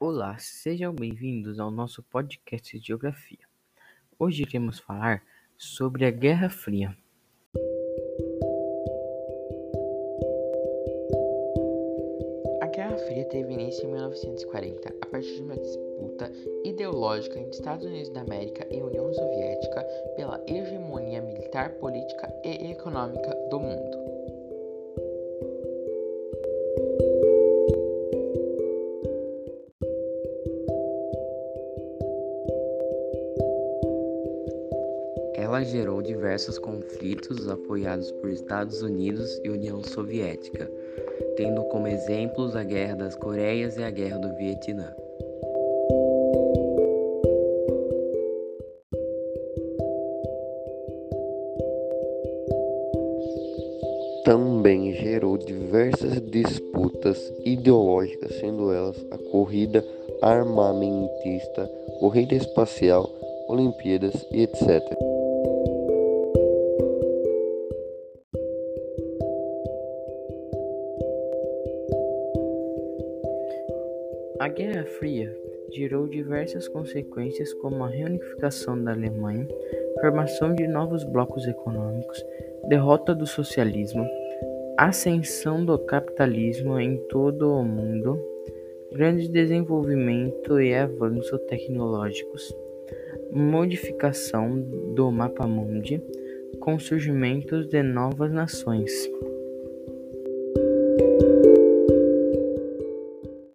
Olá, sejam bem-vindos ao nosso podcast de Geografia. Hoje iremos falar sobre a Guerra Fria. A Guerra Fria teve início em 1940 a partir de uma disputa ideológica entre Estados Unidos da América e União Soviética pela hegemonia militar, política e econômica do mundo. Ela gerou diversos conflitos apoiados por Estados Unidos e União Soviética, tendo como exemplos a Guerra das Coreias e a Guerra do Vietnã. Também gerou diversas disputas ideológicas, sendo elas a corrida armamentista, corrida espacial, Olimpíadas e etc. A Guerra Fria gerou diversas consequências, como a reunificação da Alemanha, formação de novos blocos econômicos, derrota do socialismo, ascensão do capitalismo em todo o mundo, grande desenvolvimento e avanço tecnológicos, modificação do mapa mundi, com surgimento de novas nações.